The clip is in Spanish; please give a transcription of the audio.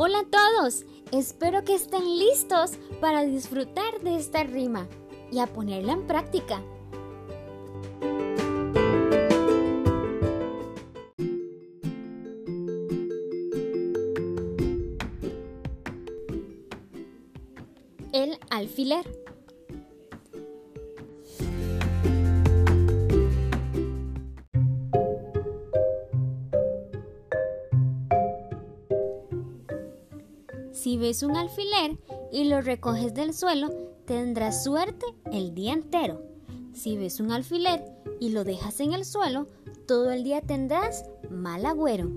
Hola a todos, espero que estén listos para disfrutar de esta rima y a ponerla en práctica. El alfiler. Si ves un alfiler y lo recoges del suelo, tendrás suerte el día entero. Si ves un alfiler y lo dejas en el suelo, todo el día tendrás mal agüero.